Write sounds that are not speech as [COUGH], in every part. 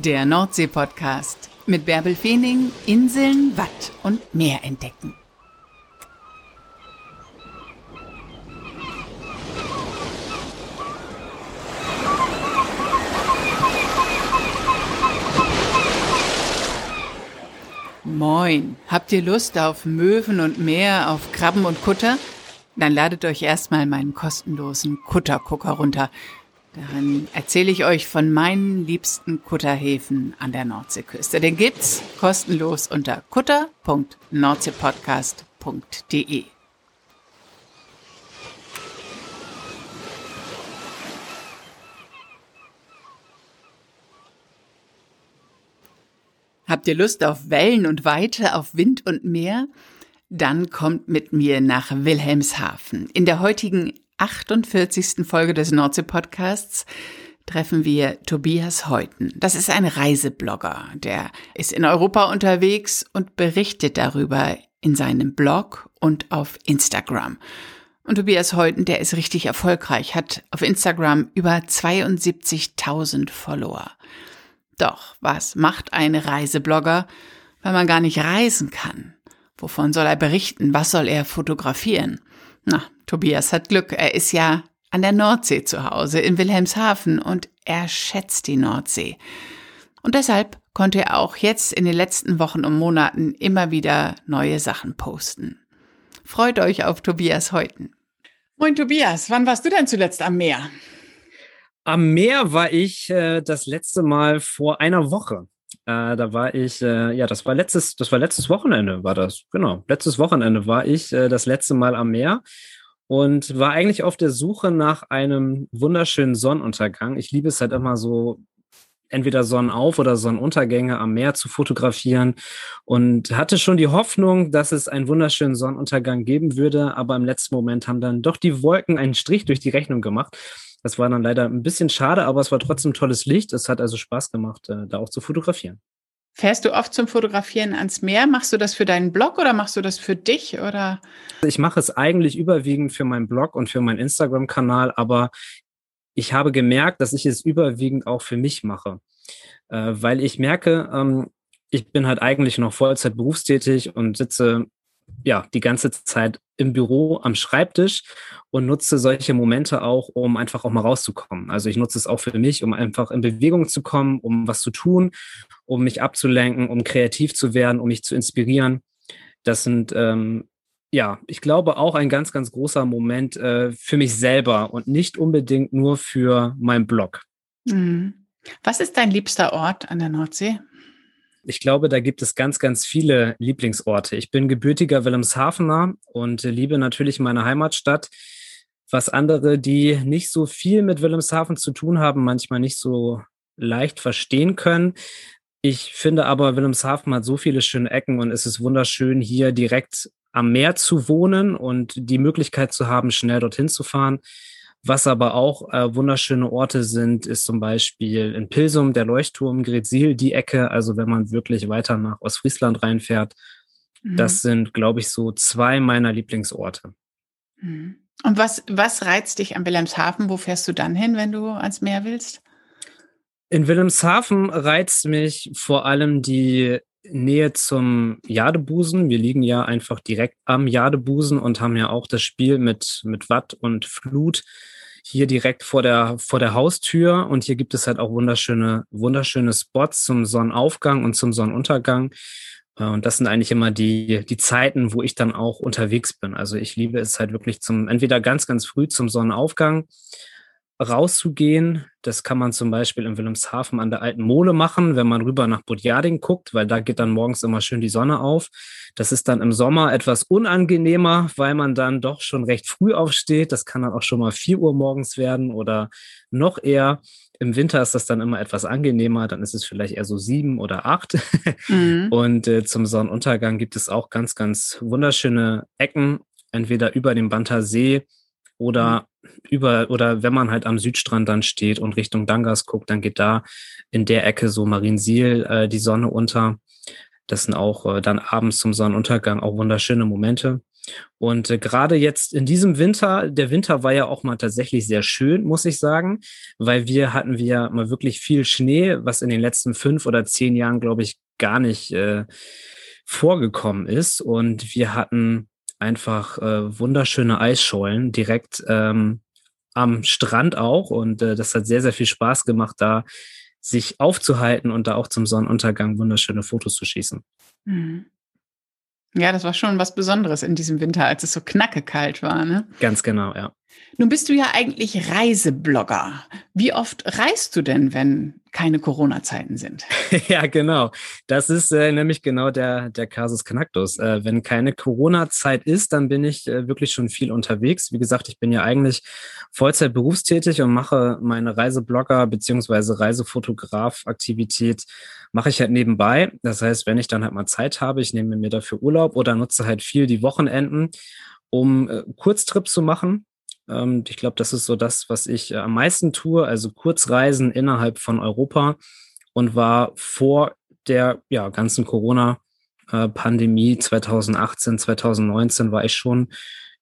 Der Nordsee-Podcast mit Bärbel Feening, Inseln, Watt und Meer entdecken. Moin, habt ihr Lust auf Möwen und Meer, auf Krabben und Kutter? Dann ladet euch erstmal meinen kostenlosen Kuttergucker runter. Darin erzähle ich euch von meinen liebsten Kutterhäfen an der Nordseeküste. Den gibt's kostenlos unter kutter.nordseepodcast.de. Habt ihr Lust auf Wellen und Weite, auf Wind und Meer? Dann kommt mit mir nach Wilhelmshaven. In der heutigen 48. Folge des Nordsee-Podcasts treffen wir Tobias Heuten. Das ist ein Reiseblogger, der ist in Europa unterwegs und berichtet darüber in seinem Blog und auf Instagram. Und Tobias Heuten, der ist richtig erfolgreich, hat auf Instagram über 72.000 Follower. Doch, was macht ein Reiseblogger, wenn man gar nicht reisen kann? Wovon soll er berichten? Was soll er fotografieren? Na, Tobias hat Glück. Er ist ja an der Nordsee zu Hause in Wilhelmshaven und er schätzt die Nordsee. Und deshalb konnte er auch jetzt in den letzten Wochen und Monaten immer wieder neue Sachen posten. Freut euch auf Tobias Heuten. Moin Tobias, wann warst du denn zuletzt am Meer? Am Meer war ich äh, das letzte Mal vor einer Woche. Äh, da war ich, äh, ja, das war letztes, das war letztes Wochenende, war das, genau. Letztes Wochenende war ich äh, das letzte Mal am Meer und war eigentlich auf der Suche nach einem wunderschönen Sonnenuntergang. Ich liebe es halt immer so, entweder Sonnenauf- oder Sonnenuntergänge am Meer zu fotografieren und hatte schon die Hoffnung, dass es einen wunderschönen Sonnenuntergang geben würde, aber im letzten Moment haben dann doch die Wolken einen Strich durch die Rechnung gemacht. Das war dann leider ein bisschen schade, aber es war trotzdem tolles Licht. Es hat also Spaß gemacht, äh, da auch zu fotografieren. Fährst du oft zum Fotografieren ans Meer? Machst du das für deinen Blog oder machst du das für dich oder? Ich mache es eigentlich überwiegend für meinen Blog und für meinen Instagram-Kanal, aber ich habe gemerkt, dass ich es überwiegend auch für mich mache, äh, weil ich merke, ähm, ich bin halt eigentlich noch Vollzeit berufstätig und sitze ja die ganze Zeit im Büro am Schreibtisch und nutze solche Momente auch, um einfach auch mal rauszukommen. Also ich nutze es auch für mich, um einfach in Bewegung zu kommen, um was zu tun, um mich abzulenken, um kreativ zu werden, um mich zu inspirieren. Das sind ähm, ja, ich glaube auch ein ganz, ganz großer Moment äh, für mich selber und nicht unbedingt nur für meinen Blog. Mhm. Was ist dein liebster Ort an der Nordsee? Ich glaube, da gibt es ganz, ganz viele Lieblingsorte. Ich bin gebürtiger Wilhelmshavener und liebe natürlich meine Heimatstadt. Was andere, die nicht so viel mit Wilhelmshaven zu tun haben, manchmal nicht so leicht verstehen können. Ich finde aber, Wilhelmshaven hat so viele schöne Ecken und es ist wunderschön, hier direkt am Meer zu wohnen und die Möglichkeit zu haben, schnell dorthin zu fahren. Was aber auch äh, wunderschöne Orte sind, ist zum Beispiel in Pilsum der Leuchtturm, Gretzil, die Ecke. Also wenn man wirklich weiter nach Ostfriesland reinfährt, mhm. das sind, glaube ich, so zwei meiner Lieblingsorte. Mhm. Und was, was reizt dich an Wilhelmshaven? Wo fährst du dann hin, wenn du ans Meer willst? In Wilhelmshaven reizt mich vor allem die Nähe zum Jadebusen. Wir liegen ja einfach direkt am Jadebusen und haben ja auch das Spiel mit, mit Watt und Flut hier direkt vor der, vor der Haustür. Und hier gibt es halt auch wunderschöne, wunderschöne Spots zum Sonnenaufgang und zum Sonnenuntergang. Äh, und das sind eigentlich immer die, die Zeiten, wo ich dann auch unterwegs bin. Also ich liebe es halt wirklich zum, entweder ganz, ganz früh zum Sonnenaufgang rauszugehen. Das kann man zum Beispiel in Wilhelmshaven an der alten Mole machen, wenn man rüber nach Budjading guckt, weil da geht dann morgens immer schön die Sonne auf. Das ist dann im Sommer etwas unangenehmer, weil man dann doch schon recht früh aufsteht. Das kann dann auch schon mal vier Uhr morgens werden oder noch eher. Im Winter ist das dann immer etwas angenehmer, dann ist es vielleicht eher so sieben oder acht. [LAUGHS] Mhm. Und äh, zum Sonnenuntergang gibt es auch ganz, ganz wunderschöne Ecken, entweder über dem Banter See oder mhm. über, oder wenn man halt am Südstrand dann steht und Richtung Dangas guckt, dann geht da in der Ecke so Mariensiel äh, die Sonne unter. Das sind auch äh, dann abends zum Sonnenuntergang auch wunderschöne Momente. Und äh, gerade jetzt in diesem Winter, der Winter war ja auch mal tatsächlich sehr schön, muss ich sagen, weil wir hatten wir mal wirklich viel Schnee, was in den letzten fünf oder zehn Jahren, glaube ich, gar nicht äh, vorgekommen ist. Und wir hatten einfach äh, wunderschöne Eisschollen direkt ähm, am Strand auch. Und äh, das hat sehr, sehr viel Spaß gemacht, da sich aufzuhalten und da auch zum Sonnenuntergang wunderschöne Fotos zu schießen. Mhm. Ja, das war schon was Besonderes in diesem Winter, als es so knackekalt war, ne? Ganz genau, ja. Nun bist du ja eigentlich Reiseblogger. Wie oft reist du denn, wenn keine Corona-Zeiten sind? [LAUGHS] ja, genau. Das ist äh, nämlich genau der, der Kasus Knacktus. Äh, wenn keine Corona-Zeit ist, dann bin ich äh, wirklich schon viel unterwegs. Wie gesagt, ich bin ja eigentlich Vollzeit berufstätig und mache meine Reiseblogger beziehungsweise Reisefotograf-Aktivität mache ich halt nebenbei. Das heißt, wenn ich dann halt mal Zeit habe, ich nehme mir dafür Urlaub oder nutze halt viel die Wochenenden, um äh, Kurztrips zu machen ähm, ich glaube, das ist so das, was ich äh, am meisten tue, also Kurzreisen innerhalb von Europa und war vor der ja, ganzen Corona-Pandemie 2018, 2019 war ich schon,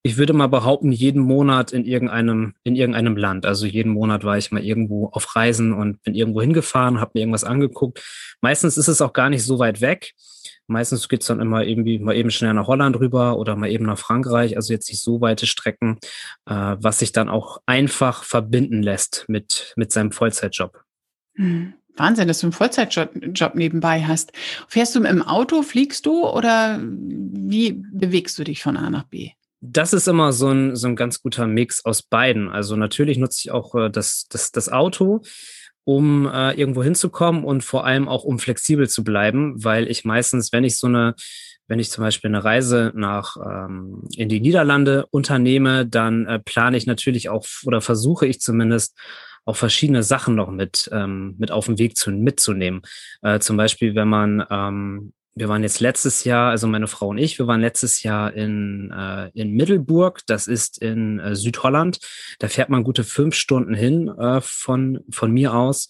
ich würde mal behaupten, jeden Monat in irgendeinem, in irgendeinem Land. Also jeden Monat war ich mal irgendwo auf Reisen und bin irgendwo hingefahren, habe mir irgendwas angeguckt. Meistens ist es auch gar nicht so weit weg. Meistens geht's dann immer irgendwie mal eben schnell nach Holland rüber oder mal eben nach Frankreich, also jetzt nicht so weite Strecken, äh, was sich dann auch einfach verbinden lässt mit, mit seinem Vollzeitjob. Hm. Wahnsinn, dass du einen Vollzeitjob nebenbei hast. Fährst du im Auto, fliegst du oder wie bewegst du dich von A nach B? Das ist immer so ein, so ein ganz guter Mix aus beiden. Also natürlich nutze ich auch äh, das, das, das Auto um äh, irgendwo hinzukommen und vor allem auch um flexibel zu bleiben, weil ich meistens, wenn ich so eine, wenn ich zum Beispiel eine Reise nach ähm, in die Niederlande unternehme, dann äh, plane ich natürlich auch oder versuche ich zumindest auch verschiedene Sachen noch mit ähm, mit auf den Weg zu mitzunehmen. Äh, zum Beispiel, wenn man ähm, wir waren jetzt letztes Jahr, also meine Frau und ich, wir waren letztes Jahr in, äh, in Middelburg, das ist in äh, Südholland. Da fährt man gute fünf Stunden hin äh, von, von mir aus.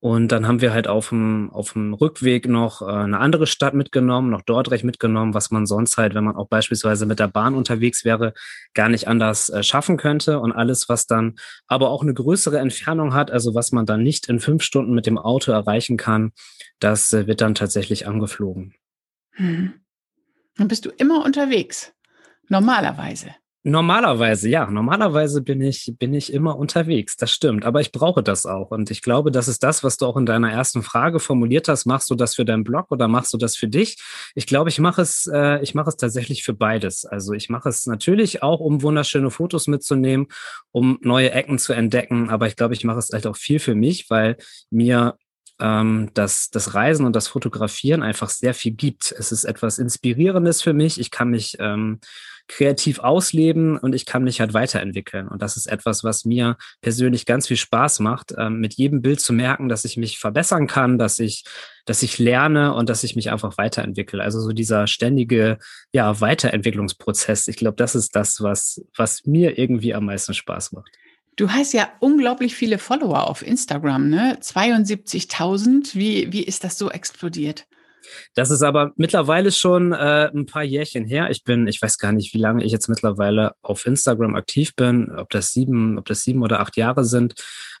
Und dann haben wir halt auf dem, auf dem Rückweg noch äh, eine andere Stadt mitgenommen, noch Dordrecht mitgenommen, was man sonst halt, wenn man auch beispielsweise mit der Bahn unterwegs wäre, gar nicht anders äh, schaffen könnte. Und alles, was dann aber auch eine größere Entfernung hat, also was man dann nicht in fünf Stunden mit dem Auto erreichen kann, das äh, wird dann tatsächlich angeflogen. Hm. Dann bist du immer unterwegs. Normalerweise. Normalerweise, ja. Normalerweise bin ich, bin ich immer unterwegs. Das stimmt. Aber ich brauche das auch. Und ich glaube, das ist das, was du auch in deiner ersten Frage formuliert hast. Machst du das für deinen Blog oder machst du das für dich? Ich glaube, ich mache es, äh, ich mache es tatsächlich für beides. Also ich mache es natürlich auch, um wunderschöne Fotos mitzunehmen, um neue Ecken zu entdecken. Aber ich glaube, ich mache es halt auch viel für mich, weil mir ähm, dass das Reisen und das Fotografieren einfach sehr viel gibt. Es ist etwas Inspirierendes für mich. Ich kann mich ähm, kreativ ausleben und ich kann mich halt weiterentwickeln. Und das ist etwas, was mir persönlich ganz viel Spaß macht, ähm, mit jedem Bild zu merken, dass ich mich verbessern kann, dass ich, dass ich lerne und dass ich mich einfach weiterentwickle. Also so dieser ständige, ja, Weiterentwicklungsprozess. Ich glaube, das ist das, was, was mir irgendwie am meisten Spaß macht. Du hast ja unglaublich viele Follower auf Instagram, ne? 72.000. Wie, wie ist das so explodiert? Das ist aber mittlerweile schon äh, ein paar Jährchen her. Ich bin, ich weiß gar nicht, wie lange ich jetzt mittlerweile auf Instagram aktiv bin, ob das sieben, ob das sieben oder acht Jahre sind.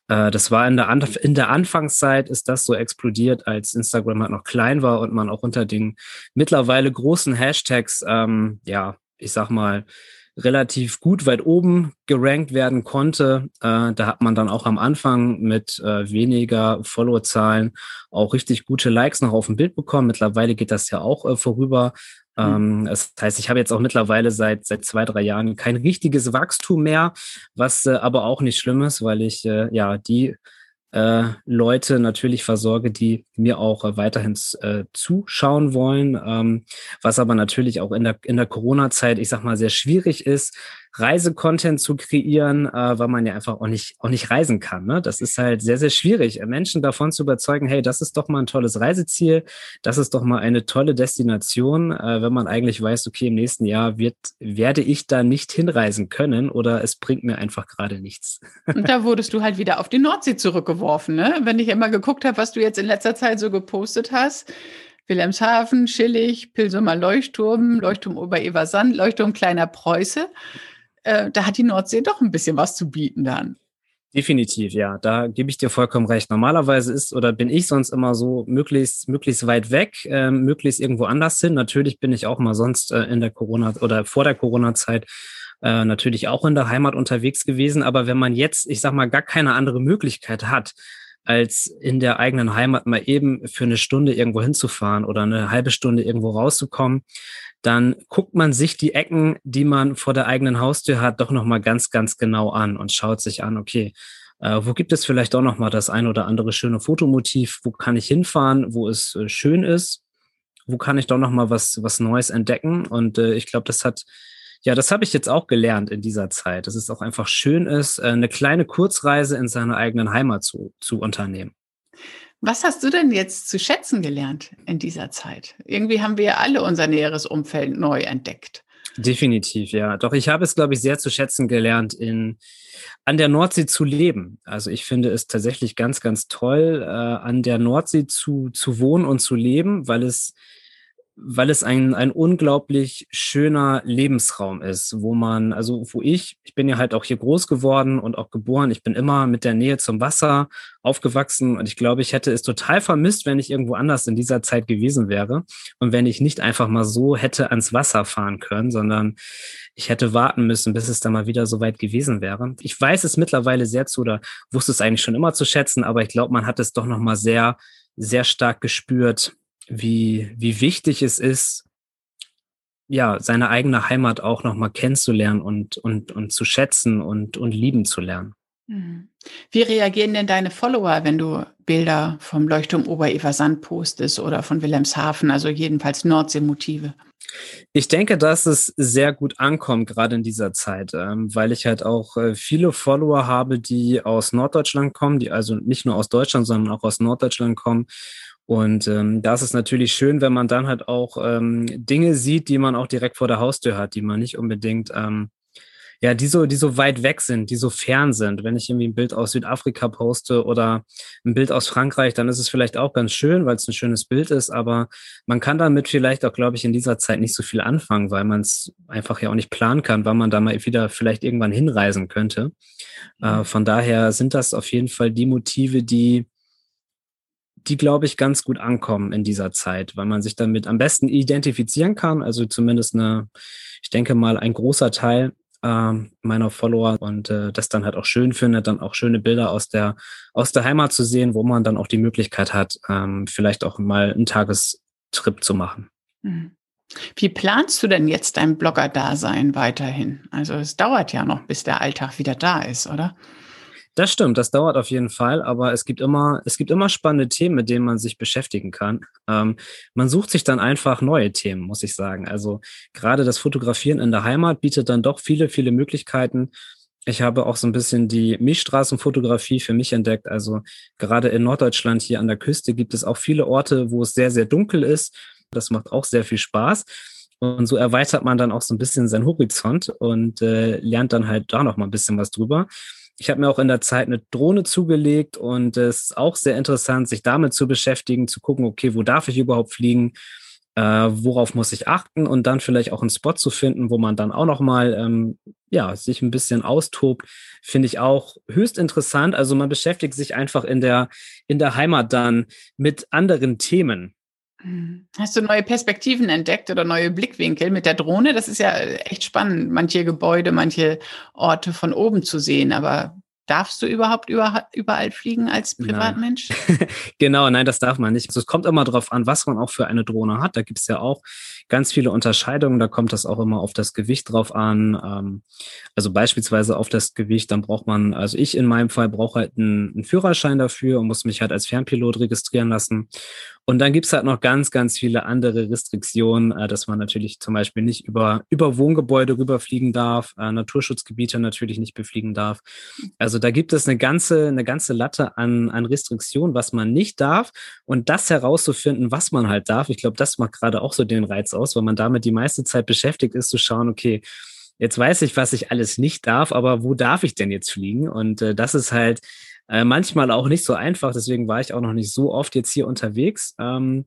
Äh, das war in der, Anf in der Anfangszeit ist das so explodiert, als Instagram halt noch klein war und man auch unter den mittlerweile großen Hashtags, ähm, ja, ich sag mal, relativ gut weit oben gerankt werden konnte. Äh, da hat man dann auch am Anfang mit äh, weniger Follow-Zahlen auch richtig gute Likes noch auf dem Bild bekommen. Mittlerweile geht das ja auch äh, vorüber. Mhm. Ähm, das heißt, ich habe jetzt auch mittlerweile seit seit zwei drei Jahren kein richtiges Wachstum mehr, was äh, aber auch nicht schlimm ist, weil ich äh, ja die Leute natürlich versorge, die mir auch äh, weiterhin äh, zuschauen wollen, ähm, was aber natürlich auch in der, in der Corona-Zeit, ich sag mal, sehr schwierig ist, Reisecontent zu kreieren, äh, weil man ja einfach auch nicht, auch nicht reisen kann. Ne? Das ist halt sehr, sehr schwierig, Menschen davon zu überzeugen, hey, das ist doch mal ein tolles Reiseziel, das ist doch mal eine tolle Destination, äh, wenn man eigentlich weiß, okay, im nächsten Jahr wird, werde ich da nicht hinreisen können oder es bringt mir einfach gerade nichts. Und da wurdest du halt wieder auf die Nordsee zurückgeworfen, ne? Wenn ich immer geguckt habe, was du jetzt in letzter Zeit so gepostet hast, Wilhelmshaven, Schillig, Pilsumer Leuchtturm, Leuchtturm Ober-Eversand, Leuchtturm Kleiner Preuße. Äh, da hat die Nordsee doch ein bisschen was zu bieten dann. Definitiv, ja. Da gebe ich dir vollkommen recht. Normalerweise ist oder bin ich sonst immer so möglichst, möglichst weit weg, äh, möglichst irgendwo anders hin. Natürlich bin ich auch mal sonst äh, in der Corona oder vor der Corona-Zeit äh, natürlich auch in der Heimat unterwegs gewesen. Aber wenn man jetzt, ich sag mal, gar keine andere Möglichkeit hat, als in der eigenen Heimat mal eben für eine Stunde irgendwo hinzufahren oder eine halbe Stunde irgendwo rauszukommen, dann guckt man sich die Ecken, die man vor der eigenen Haustür hat, doch nochmal ganz, ganz genau an und schaut sich an, okay, äh, wo gibt es vielleicht auch nochmal das ein oder andere schöne Fotomotiv? Wo kann ich hinfahren, wo es äh, schön ist? Wo kann ich doch nochmal was, was Neues entdecken? Und äh, ich glaube, das hat ja, das habe ich jetzt auch gelernt in dieser Zeit, dass es auch einfach schön ist, äh, eine kleine Kurzreise in seiner eigenen Heimat zu, zu unternehmen. Was hast du denn jetzt zu schätzen gelernt in dieser Zeit? Irgendwie haben wir ja alle unser näheres Umfeld neu entdeckt. Definitiv, ja. Doch ich habe es, glaube ich, sehr zu schätzen gelernt, in, an der Nordsee zu leben. Also ich finde es tatsächlich ganz, ganz toll, äh, an der Nordsee zu, zu wohnen und zu leben, weil es weil es ein, ein unglaublich schöner Lebensraum ist, wo man, also wo ich, ich bin ja halt auch hier groß geworden und auch geboren, ich bin immer mit der Nähe zum Wasser aufgewachsen und ich glaube, ich hätte es total vermisst, wenn ich irgendwo anders in dieser Zeit gewesen wäre und wenn ich nicht einfach mal so hätte ans Wasser fahren können, sondern ich hätte warten müssen, bis es dann mal wieder so weit gewesen wäre. Ich weiß es mittlerweile sehr zu oder wusste es eigentlich schon immer zu schätzen, aber ich glaube, man hat es doch nochmal sehr, sehr stark gespürt, wie, wie wichtig es ist, ja, seine eigene Heimat auch nochmal kennenzulernen und, und, und zu schätzen und, und lieben zu lernen. Mhm. Wie reagieren denn deine Follower, wenn du Bilder vom Leuchtturm Ober-Eversand postest oder von Wilhelmshaven, also jedenfalls Nordseemotive? Ich denke, dass es sehr gut ankommt, gerade in dieser Zeit, ähm, weil ich halt auch äh, viele Follower habe, die aus Norddeutschland kommen, die also nicht nur aus Deutschland, sondern auch aus Norddeutschland kommen und ähm, da ist es natürlich schön, wenn man dann halt auch ähm, Dinge sieht, die man auch direkt vor der Haustür hat, die man nicht unbedingt, ähm, ja, die so, die so weit weg sind, die so fern sind. Wenn ich irgendwie ein Bild aus Südafrika poste oder ein Bild aus Frankreich, dann ist es vielleicht auch ganz schön, weil es ein schönes Bild ist, aber man kann damit vielleicht auch, glaube ich, in dieser Zeit nicht so viel anfangen, weil man es einfach ja auch nicht planen kann, wann man da mal wieder vielleicht irgendwann hinreisen könnte. Äh, von daher sind das auf jeden Fall die Motive, die die, glaube ich, ganz gut ankommen in dieser Zeit, weil man sich damit am besten identifizieren kann. Also zumindest eine, ich denke mal, ein großer Teil äh, meiner Follower und äh, das dann halt auch schön findet, dann auch schöne Bilder aus der, aus der Heimat zu sehen, wo man dann auch die Möglichkeit hat, ähm, vielleicht auch mal einen Tagestrip zu machen. Mhm. Wie planst du denn jetzt dein Blogger-Dasein weiterhin? Also es dauert ja noch, bis der Alltag wieder da ist, oder? Das stimmt, das dauert auf jeden Fall, aber es gibt immer, es gibt immer spannende Themen, mit denen man sich beschäftigen kann. Ähm, man sucht sich dann einfach neue Themen, muss ich sagen. Also gerade das Fotografieren in der Heimat bietet dann doch viele, viele Möglichkeiten. Ich habe auch so ein bisschen die Milchstraßenfotografie für mich entdeckt. Also gerade in Norddeutschland hier an der Küste gibt es auch viele Orte, wo es sehr, sehr dunkel ist. Das macht auch sehr viel Spaß. Und so erweitert man dann auch so ein bisschen seinen Horizont und äh, lernt dann halt da noch mal ein bisschen was drüber. Ich habe mir auch in der Zeit eine Drohne zugelegt und es ist auch sehr interessant, sich damit zu beschäftigen, zu gucken, okay, wo darf ich überhaupt fliegen? Äh, worauf muss ich achten und dann vielleicht auch einen Spot zu finden, wo man dann auch noch mal ähm, ja sich ein bisschen austobt, finde ich auch höchst interessant. Also man beschäftigt sich einfach in der in der Heimat dann mit anderen Themen. Hast du neue Perspektiven entdeckt oder neue Blickwinkel mit der Drohne? Das ist ja echt spannend, manche Gebäude, manche Orte von oben zu sehen. Aber darfst du überhaupt überall fliegen als Privatmensch? Nein. [LAUGHS] genau, nein, das darf man nicht. Also es kommt immer darauf an, was man auch für eine Drohne hat. Da gibt es ja auch ganz viele Unterscheidungen. Da kommt das auch immer auf das Gewicht drauf an. Ähm, also beispielsweise auf das Gewicht, dann braucht man, also ich in meinem Fall brauche halt einen, einen Führerschein dafür und muss mich halt als Fernpilot registrieren lassen. Und dann gibt's halt noch ganz, ganz viele andere Restriktionen, äh, dass man natürlich zum Beispiel nicht über, über Wohngebäude rüberfliegen darf, äh, Naturschutzgebiete natürlich nicht befliegen darf. Also da gibt es eine ganze, eine ganze Latte an, an Restriktionen, was man nicht darf. Und das herauszufinden, was man halt darf, ich glaube, das macht gerade auch so den Reiz aus, weil man damit die meiste Zeit beschäftigt ist, zu schauen, okay, jetzt weiß ich, was ich alles nicht darf, aber wo darf ich denn jetzt fliegen? Und äh, das ist halt äh, manchmal auch nicht so einfach, deswegen war ich auch noch nicht so oft jetzt hier unterwegs. Ähm,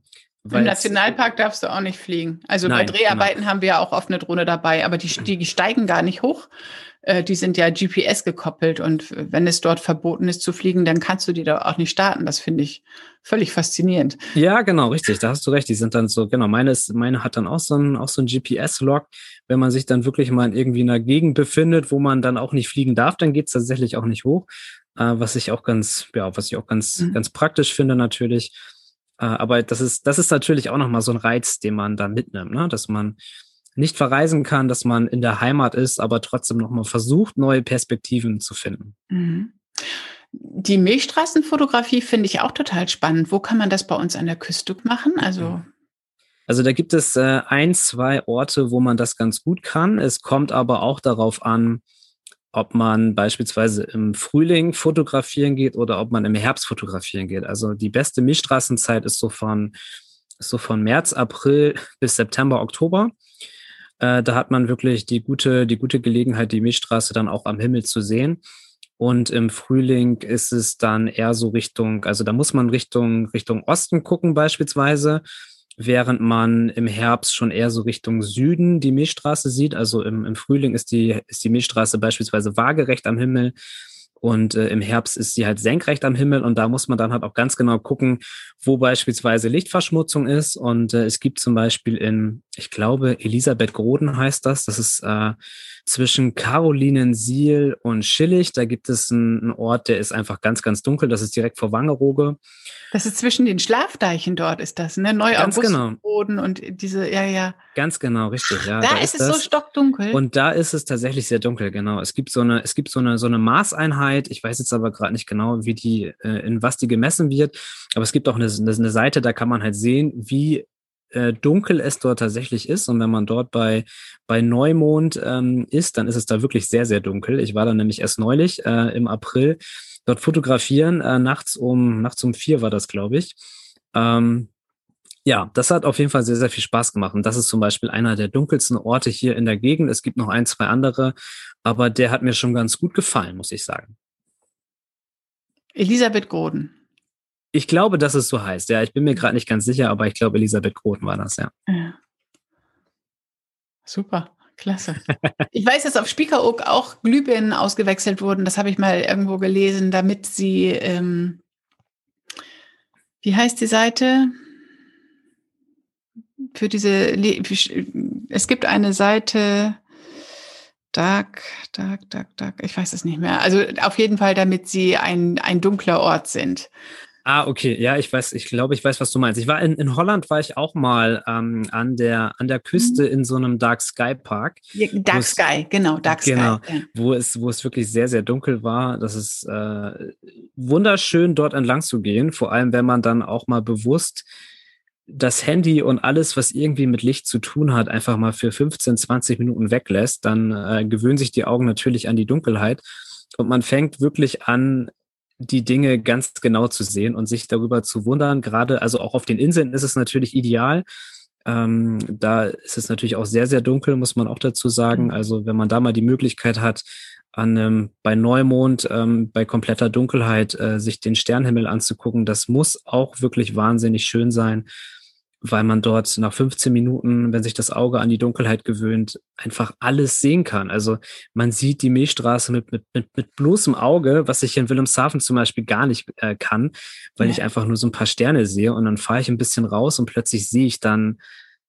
Im Nationalpark darfst du auch nicht fliegen. Also Nein, bei Dreharbeiten genau. haben wir ja auch oft eine Drohne dabei, aber die, [CLEARS THROAT] die steigen gar nicht hoch. Äh, die sind ja GPS gekoppelt und wenn es dort verboten ist zu fliegen, dann kannst du die da auch nicht starten. Das finde ich völlig faszinierend. Ja, genau, richtig. Da hast du recht. Die sind dann so, genau, meine, ist, meine hat dann auch so ein, auch so ein GPS-Log. Wenn man sich dann wirklich mal in irgendwie einer Gegend befindet, wo man dann auch nicht fliegen darf, dann geht es tatsächlich auch nicht hoch. Äh, was ich auch ganz, ja, was ich auch ganz, mhm. ganz praktisch finde natürlich. Äh, aber das ist, das ist natürlich auch nochmal so ein Reiz, den man da mitnimmt, ne? dass man nicht verreisen kann, dass man in der Heimat ist, aber trotzdem nochmal versucht, neue Perspektiven zu finden. Mhm. Die Milchstraßenfotografie finde ich auch total spannend. Wo kann man das bei uns an der Küste machen? Also also da gibt es äh, ein, zwei Orte, wo man das ganz gut kann. Es kommt aber auch darauf an, ob man beispielsweise im Frühling fotografieren geht oder ob man im Herbst fotografieren geht. Also die beste Milchstraßenzeit ist so von, ist so von März, April [LAUGHS] bis September, Oktober. Äh, da hat man wirklich die gute, die gute Gelegenheit, die Milchstraße dann auch am Himmel zu sehen. Und im Frühling ist es dann eher so Richtung, also da muss man Richtung, Richtung Osten gucken beispielsweise während man im Herbst schon eher so Richtung Süden die Milchstraße sieht. Also im, im Frühling ist die, ist die Milchstraße beispielsweise waagerecht am Himmel und äh, im Herbst ist sie halt senkrecht am Himmel und da muss man dann halt auch ganz genau gucken, wo beispielsweise Lichtverschmutzung ist. Und äh, es gibt zum Beispiel in, ich glaube, Elisabeth Groden heißt das, das ist äh, zwischen Karolinensiel und Schillig. Da gibt es einen, einen, Ort, der ist einfach ganz, ganz dunkel. Das ist direkt vor Wangerooge. Das ist zwischen den Schlafdeichen dort, ist das, ne? Neu ganz genau. Boden und diese, ja, ja. Ganz genau, richtig, ja. Da, da ist, es das. so stockdunkel. Und da ist es tatsächlich sehr dunkel, genau. Es gibt so eine, es gibt so eine, so eine Maßeinheit. Ich weiß jetzt aber gerade nicht genau, wie die, äh, in was die gemessen wird. Aber es gibt auch eine, eine Seite, da kann man halt sehen, wie äh, dunkel es dort tatsächlich ist. Und wenn man dort bei, bei Neumond ähm, ist, dann ist es da wirklich sehr, sehr dunkel. Ich war da nämlich erst neulich äh, im April dort fotografieren. Äh, nachts um nachts um vier war das, glaube ich. Ähm, ja, das hat auf jeden Fall sehr, sehr viel Spaß gemacht. Und das ist zum Beispiel einer der dunkelsten Orte hier in der Gegend. Es gibt noch ein, zwei andere, aber der hat mir schon ganz gut gefallen, muss ich sagen. Elisabeth Groden. Ich glaube, dass es so heißt. Ja, ich bin mir gerade nicht ganz sicher, aber ich glaube, Elisabeth Groten war das, ja. ja. Super. Klasse. [LAUGHS] Ich weiß, dass auf Spiekeroog auch Glühbirnen ausgewechselt wurden. Das habe ich mal irgendwo gelesen, damit sie, ähm, wie heißt die Seite? Für diese, es gibt eine Seite, Dark, Dark, Dark, Dark, ich weiß es nicht mehr. Also auf jeden Fall, damit sie ein, ein dunkler Ort sind. Ah, okay. Ja, ich weiß, ich glaube, ich weiß, was du meinst. Ich war in, in Holland, war ich auch mal ähm, an, der, an der Küste mhm. in so einem Dark Sky Park. Ja, Dark Sky, genau, Dark genau, Sky. Ja. Wo, es, wo es wirklich sehr, sehr dunkel war. Das ist äh, wunderschön, dort entlang zu gehen. Vor allem, wenn man dann auch mal bewusst das Handy und alles, was irgendwie mit Licht zu tun hat, einfach mal für 15, 20 Minuten weglässt, dann äh, gewöhnen sich die Augen natürlich an die Dunkelheit. Und man fängt wirklich an, die Dinge ganz genau zu sehen und sich darüber zu wundern. Gerade, also auch auf den Inseln ist es natürlich ideal. Ähm, da ist es natürlich auch sehr, sehr dunkel, muss man auch dazu sagen. Mhm. Also wenn man da mal die Möglichkeit hat, an ähm, bei Neumond, ähm, bei kompletter Dunkelheit äh, sich den Sternhimmel anzugucken, das muss auch wirklich wahnsinnig schön sein weil man dort nach 15 Minuten, wenn sich das Auge an die Dunkelheit gewöhnt, einfach alles sehen kann. Also man sieht die Milchstraße mit, mit, mit, mit bloßem Auge, was ich in Wilhelmshaven zum Beispiel gar nicht äh, kann, weil ja. ich einfach nur so ein paar Sterne sehe und dann fahre ich ein bisschen raus und plötzlich sehe ich dann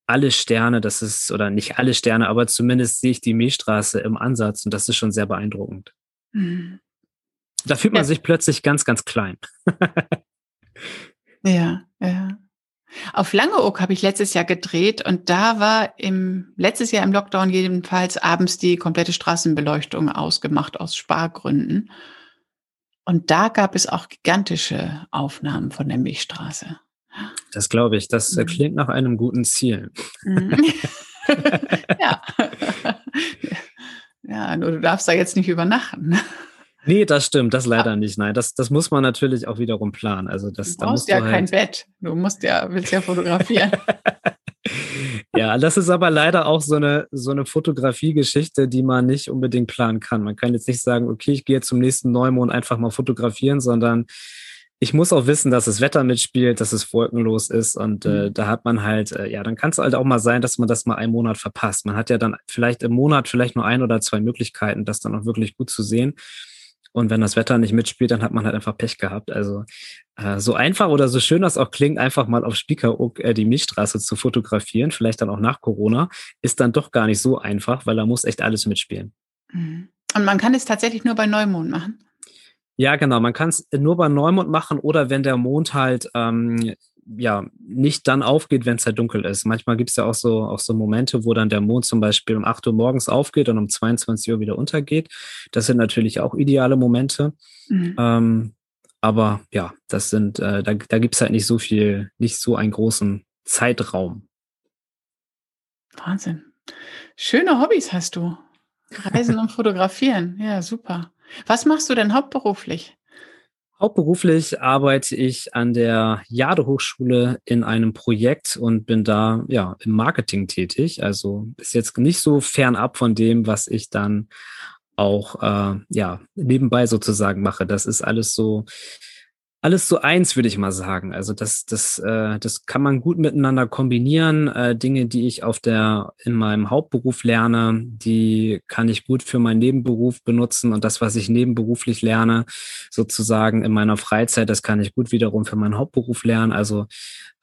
alle Sterne, das ist, oder nicht alle Sterne, aber zumindest sehe ich die Milchstraße im Ansatz und das ist schon sehr beeindruckend. Mhm. Da fühlt man ja. sich plötzlich ganz, ganz klein. [LAUGHS] ja, ja. Auf Langeoog habe ich letztes Jahr gedreht und da war im letztes Jahr im Lockdown jedenfalls abends die komplette Straßenbeleuchtung ausgemacht aus Spargründen. Und da gab es auch gigantische Aufnahmen von der Milchstraße. Das glaube ich. Das mhm. klingt nach einem guten Ziel. Mhm. [LAUGHS] ja. [LAUGHS] ja, nur du darfst da jetzt nicht übernachten. Nee, das stimmt, das leider nicht. Nein, das, das muss man natürlich auch wiederum planen. Also das, du brauchst da ja du halt kein Bett. Du musst ja, willst ja fotografieren. [LAUGHS] [LAUGHS] ja, das ist aber leider auch so eine, so eine Fotografiegeschichte, die man nicht unbedingt planen kann. Man kann jetzt nicht sagen, okay, ich gehe zum nächsten Neumond einfach mal fotografieren, sondern ich muss auch wissen, dass das Wetter mitspielt, dass es wolkenlos ist und äh, mhm. da hat man halt, äh, ja, dann kann es halt auch mal sein, dass man das mal einen Monat verpasst. Man hat ja dann vielleicht im Monat vielleicht nur ein oder zwei Möglichkeiten, das dann auch wirklich gut zu sehen. Und wenn das Wetter nicht mitspielt, dann hat man halt einfach Pech gehabt. Also äh, so einfach oder so schön das auch klingt, einfach mal auf Spiekeroog äh, die Milchstraße zu fotografieren, vielleicht dann auch nach Corona, ist dann doch gar nicht so einfach, weil da muss echt alles mitspielen. Mhm. Und man kann es tatsächlich nur bei Neumond machen. Ja, genau. Man kann es nur bei Neumond machen oder wenn der Mond halt ähm, ja nicht dann aufgeht, wenn es halt dunkel ist. Manchmal gibt es ja auch so, auch so Momente, wo dann der Mond zum Beispiel um 8 Uhr morgens aufgeht und um 22 Uhr wieder untergeht. Das sind natürlich auch ideale Momente. Mhm. Ähm, aber ja, das sind, äh, da, da gibt es halt nicht so viel, nicht so einen großen Zeitraum. Wahnsinn. Schöne Hobbys hast du. Reisen und [LAUGHS] Fotografieren. Ja, super. Was machst du denn hauptberuflich? Hauptberuflich arbeite ich an der Jade Hochschule in einem Projekt und bin da ja im Marketing tätig. Also ist jetzt nicht so fernab von dem, was ich dann auch äh, ja nebenbei sozusagen mache. Das ist alles so alles so eins, würde ich mal sagen. Also das, das, äh, das kann man gut miteinander kombinieren. Äh, Dinge, die ich auf der in meinem Hauptberuf lerne, die kann ich gut für meinen Nebenberuf benutzen und das, was ich nebenberuflich lerne, sozusagen in meiner Freizeit, das kann ich gut wiederum für meinen Hauptberuf lernen. Also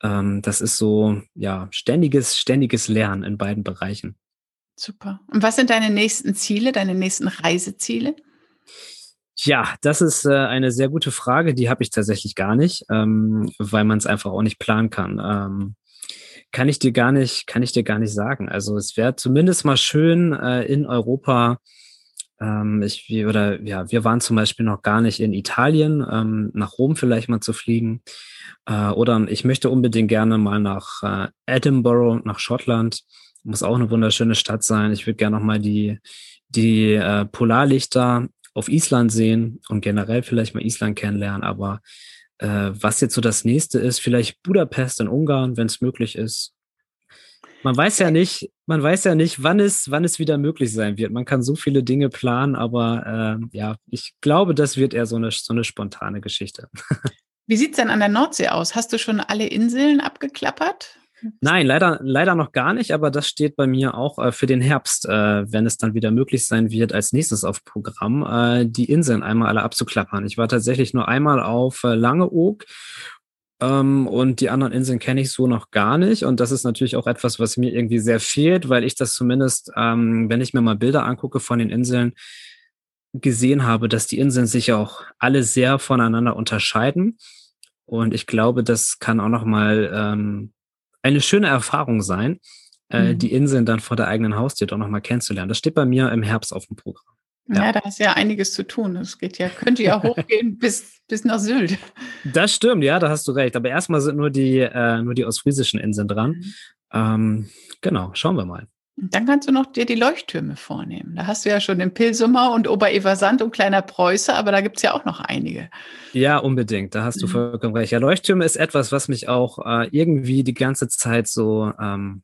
ähm, das ist so ja ständiges, ständiges Lernen in beiden Bereichen. Super. Und was sind deine nächsten Ziele, deine nächsten Reiseziele? Ja, das ist äh, eine sehr gute Frage. Die habe ich tatsächlich gar nicht, ähm, weil man es einfach auch nicht planen kann. Ähm, kann ich dir gar nicht, kann ich dir gar nicht sagen. Also es wäre zumindest mal schön äh, in Europa. Ähm, ich oder ja, wir waren zum Beispiel noch gar nicht in Italien, ähm, nach Rom vielleicht mal zu fliegen. Äh, oder ich möchte unbedingt gerne mal nach äh, Edinburgh, nach Schottland. Muss auch eine wunderschöne Stadt sein. Ich würde gerne noch mal die die äh, Polarlichter auf Island sehen und generell vielleicht mal Island kennenlernen. Aber äh, was jetzt so das nächste ist, vielleicht Budapest in Ungarn, wenn es möglich ist. Man weiß ja nicht, man weiß ja nicht, wann es, wann es wieder möglich sein wird. Man kann so viele Dinge planen, aber äh, ja, ich glaube, das wird eher so eine, so eine spontane Geschichte. [LAUGHS] Wie sieht es denn an der Nordsee aus? Hast du schon alle Inseln abgeklappert? Nein, leider, leider noch gar nicht, aber das steht bei mir auch äh, für den Herbst, äh, wenn es dann wieder möglich sein wird, als nächstes auf Programm, äh, die Inseln einmal alle abzuklappern. Ich war tatsächlich nur einmal auf äh, Langeoog ähm, und die anderen Inseln kenne ich so noch gar nicht. Und das ist natürlich auch etwas, was mir irgendwie sehr fehlt, weil ich das zumindest, ähm, wenn ich mir mal Bilder angucke von den Inseln, gesehen habe, dass die Inseln sich auch alle sehr voneinander unterscheiden. Und ich glaube, das kann auch noch mal ähm, eine schöne Erfahrung sein, äh, mhm. die Inseln dann vor der eigenen Haustür doch nochmal kennenzulernen. Das steht bei mir im Herbst auf dem Programm. Ja. ja, da ist ja einiges zu tun. Das geht ja, könnte ja hochgehen [LAUGHS] bis, bis nach Sylt. Das stimmt, ja, da hast du recht. Aber erstmal sind nur die, äh, nur die ostfriesischen Inseln dran. Mhm. Ähm, genau, schauen wir mal. Dann kannst du noch dir die Leuchttürme vornehmen. Da hast du ja schon den Pilsumer und Obereversand und Kleiner Preuße, aber da gibt es ja auch noch einige. Ja, unbedingt. Da hast du mhm. vollkommen recht. Ja, Leuchttürme ist etwas, was mich auch äh, irgendwie die ganze Zeit so ähm,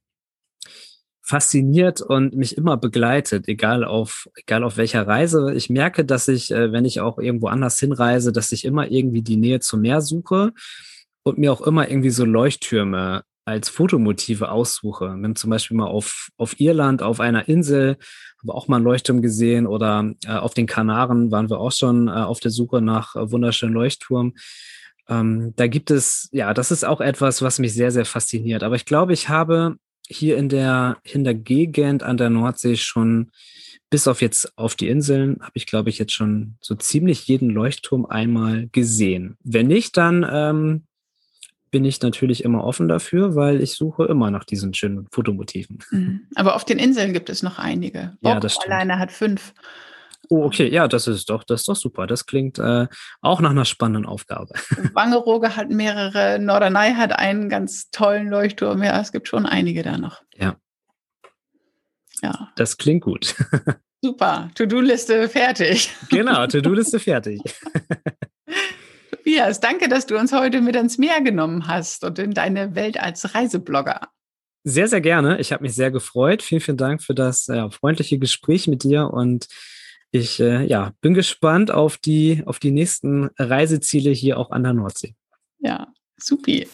fasziniert und mich immer begleitet, egal auf, egal auf welcher Reise. Ich merke, dass ich, äh, wenn ich auch irgendwo anders hinreise, dass ich immer irgendwie die Nähe zum Meer suche und mir auch immer irgendwie so Leuchttürme als Fotomotive aussuche. Haben zum Beispiel mal auf, auf Irland, auf einer Insel, haben wir auch mal einen Leuchtturm gesehen oder äh, auf den Kanaren waren wir auch schon äh, auf der Suche nach äh, wunderschönen Leuchtturm. Ähm, da gibt es, ja, das ist auch etwas, was mich sehr, sehr fasziniert. Aber ich glaube, ich habe hier in der, in der Gegend an der Nordsee schon bis auf jetzt auf die Inseln habe ich, glaube ich, jetzt schon so ziemlich jeden Leuchtturm einmal gesehen. Wenn nicht, dann ähm, bin ich natürlich immer offen dafür, weil ich suche immer nach diesen schönen Fotomotiven. Mhm. Aber auf den Inseln gibt es noch einige. Bock ja, das stimmt. alleine hat fünf. Oh, okay, ja, das ist doch, das ist doch super. Das klingt äh, auch nach einer spannenden Aufgabe. [LAUGHS] Wangerooge hat mehrere, Norderney hat einen ganz tollen Leuchtturm. Ja, es gibt schon einige da noch. Ja. Ja. Das klingt gut. [LAUGHS] Super, To-Do-Liste fertig. Genau, [LAUGHS] To-Do-Liste fertig. Tobias, danke, dass du uns heute mit ans Meer genommen hast und in deine Welt als Reiseblogger. Sehr, sehr gerne. Ich habe mich sehr gefreut. Vielen, vielen Dank für das äh, freundliche Gespräch mit dir und ich äh, ja, bin gespannt auf die, auf die nächsten Reiseziele hier auch an der Nordsee. Ja, supi.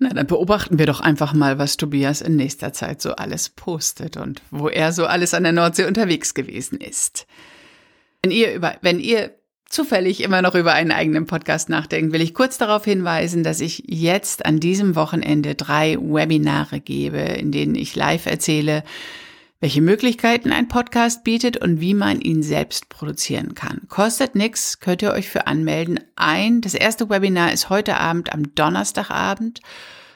Na, dann beobachten wir doch einfach mal, was Tobias in nächster Zeit so alles postet und wo er so alles an der Nordsee unterwegs gewesen ist. Wenn ihr über, wenn ihr zufällig immer noch über einen eigenen Podcast nachdenkt, will ich kurz darauf hinweisen, dass ich jetzt an diesem Wochenende drei Webinare gebe, in denen ich live erzähle, welche Möglichkeiten ein Podcast bietet und wie man ihn selbst produzieren kann. Kostet nix, könnt ihr euch für anmelden. Ein, das erste Webinar ist heute Abend am Donnerstagabend.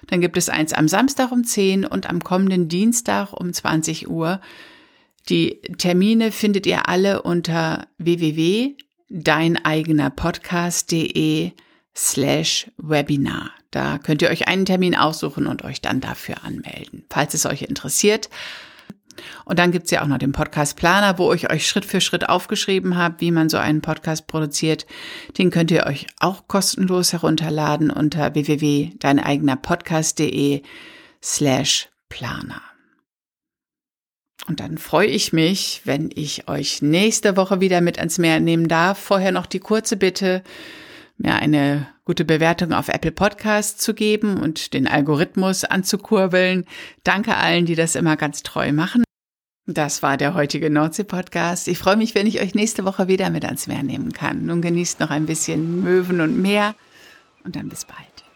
Dann gibt es eins am Samstag um 10 und am kommenden Dienstag um 20 Uhr. Die Termine findet ihr alle unter www.deineigenerpodcast.de slash Webinar. Da könnt ihr euch einen Termin aussuchen und euch dann dafür anmelden, falls es euch interessiert. Und dann gibt's ja auch noch den Podcast Planer, wo ich euch Schritt für Schritt aufgeschrieben habe, wie man so einen Podcast produziert. Den könnt ihr euch auch kostenlos herunterladen unter www.deineigenerpodcast.de slash Planer. Und dann freue ich mich, wenn ich euch nächste Woche wieder mit ans Meer nehmen darf. Vorher noch die kurze Bitte, mir eine gute Bewertung auf Apple Podcasts zu geben und den Algorithmus anzukurbeln. Danke allen, die das immer ganz treu machen. Das war der heutige Nordsee-Podcast. Ich freue mich, wenn ich euch nächste Woche wieder mit ans Meer nehmen kann. Nun genießt noch ein bisschen Möwen und Meer und dann bis bald.